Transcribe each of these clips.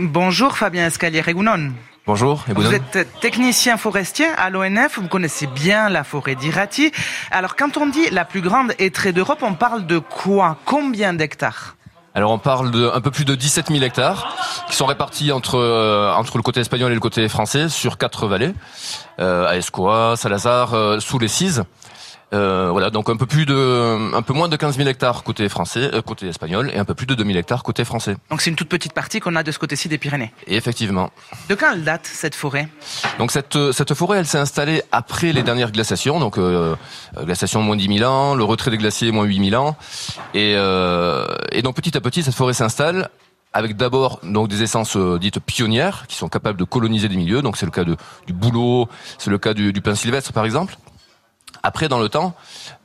Bonjour Fabien Escalier-Regounon. Bonjour, Vous êtes technicien forestier à l'ONF, vous connaissez bien la forêt d'Irati. Alors quand on dit la plus grande étrée d'Europe, on parle de quoi? Combien d'hectares? Alors on parle de un peu plus de 17 000 hectares qui sont répartis entre euh, entre le côté espagnol et le côté français sur quatre vallées, euh, à Escoa, Salazar, euh, sous les Cises. Euh, voilà, donc un peu plus de, un peu moins de 15 000 hectares côté français, euh, côté espagnol, et un peu plus de 2 000 hectares côté français. Donc c'est une toute petite partie qu'on a de ce côté-ci des Pyrénées. Et effectivement. De quand elle date cette forêt? Donc cette cette forêt, elle s'est installée après les dernières glaciations, donc euh, glaciation moins 10 000 ans, le retrait des glaciers moins 8 000 ans, et euh, et donc petit à petit cette forêt s'installe avec d'abord donc des essences euh, dites pionnières qui sont capables de coloniser des milieux. Donc c'est le cas de, du bouleau, c'est le cas du, du pin sylvestre par exemple. Après, dans le temps,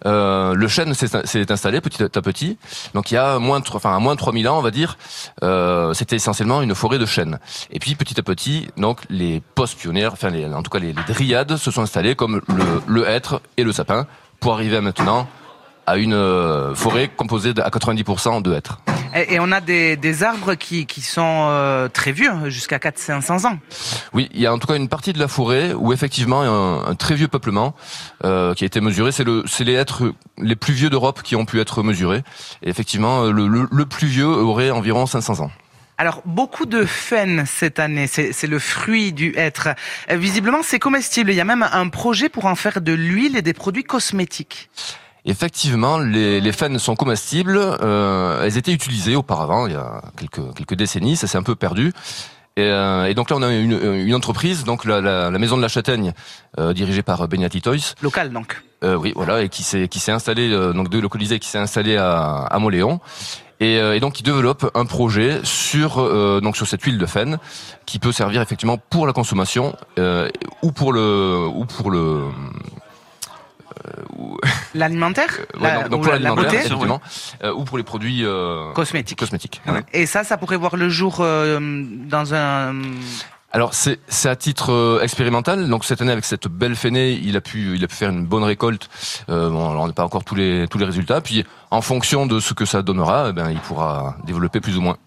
euh, le chêne s'est installé petit à petit. Donc il y a moins de, enfin, à moins de 3000 ans, on va dire, euh, c'était essentiellement une forêt de chêne. Et puis petit à petit, donc les post-pionnières, enfin en tout cas les, dryades se sont installées comme le, le hêtre et le sapin pour arriver maintenant à une euh, forêt composée à 90% de hêtres. Et, on a des, des arbres qui, qui sont euh, très vieux, jusqu'à 400-500 ans. Oui, il y a en tout cas une partie de la forêt où effectivement un, un très vieux peuplement euh, qui a été mesuré. C'est le, c'est les êtres les plus vieux d'Europe qui ont pu être mesurés. Et effectivement, le, le, le plus vieux aurait environ 500 ans. Alors, beaucoup de faine cette année, c'est le fruit du hêtre. Euh, visiblement, c'est comestible. Il y a même un projet pour en faire de l'huile et des produits cosmétiques. Effectivement, les, les sont comestibles. Euh, elles étaient utilisées auparavant, il y a quelques, quelques décennies. Ça s'est un peu perdu. Et, euh, et, donc là, on a une, une entreprise, donc la, la, la, maison de la Châtaigne, euh, dirigée par Benyati Toys. Local donc. Euh, oui, voilà, et qui s'est qui s'est installé euh, donc délocalisé, qui s'est installé à, à Moléon. Et, euh, et, donc qui développe un projet sur donc sur cette huile de faine qui peut servir effectivement pour la consommation ou pour le ou pour le L'alimentaire euh, ouais, donc, pour l'alimentaire, effectivement, euh, ou pour les produits euh, cosmétiques. cosmétiques ouais. Et ça, ça pourrait voir le jour dans un... Alors c'est c'est à titre euh, expérimental. Donc cette année avec cette belle fenée, il a pu il a pu faire une bonne récolte. Euh, bon, alors on n'a pas encore tous les tous les résultats. Puis en fonction de ce que ça donnera, eh ben il pourra développer plus ou moins.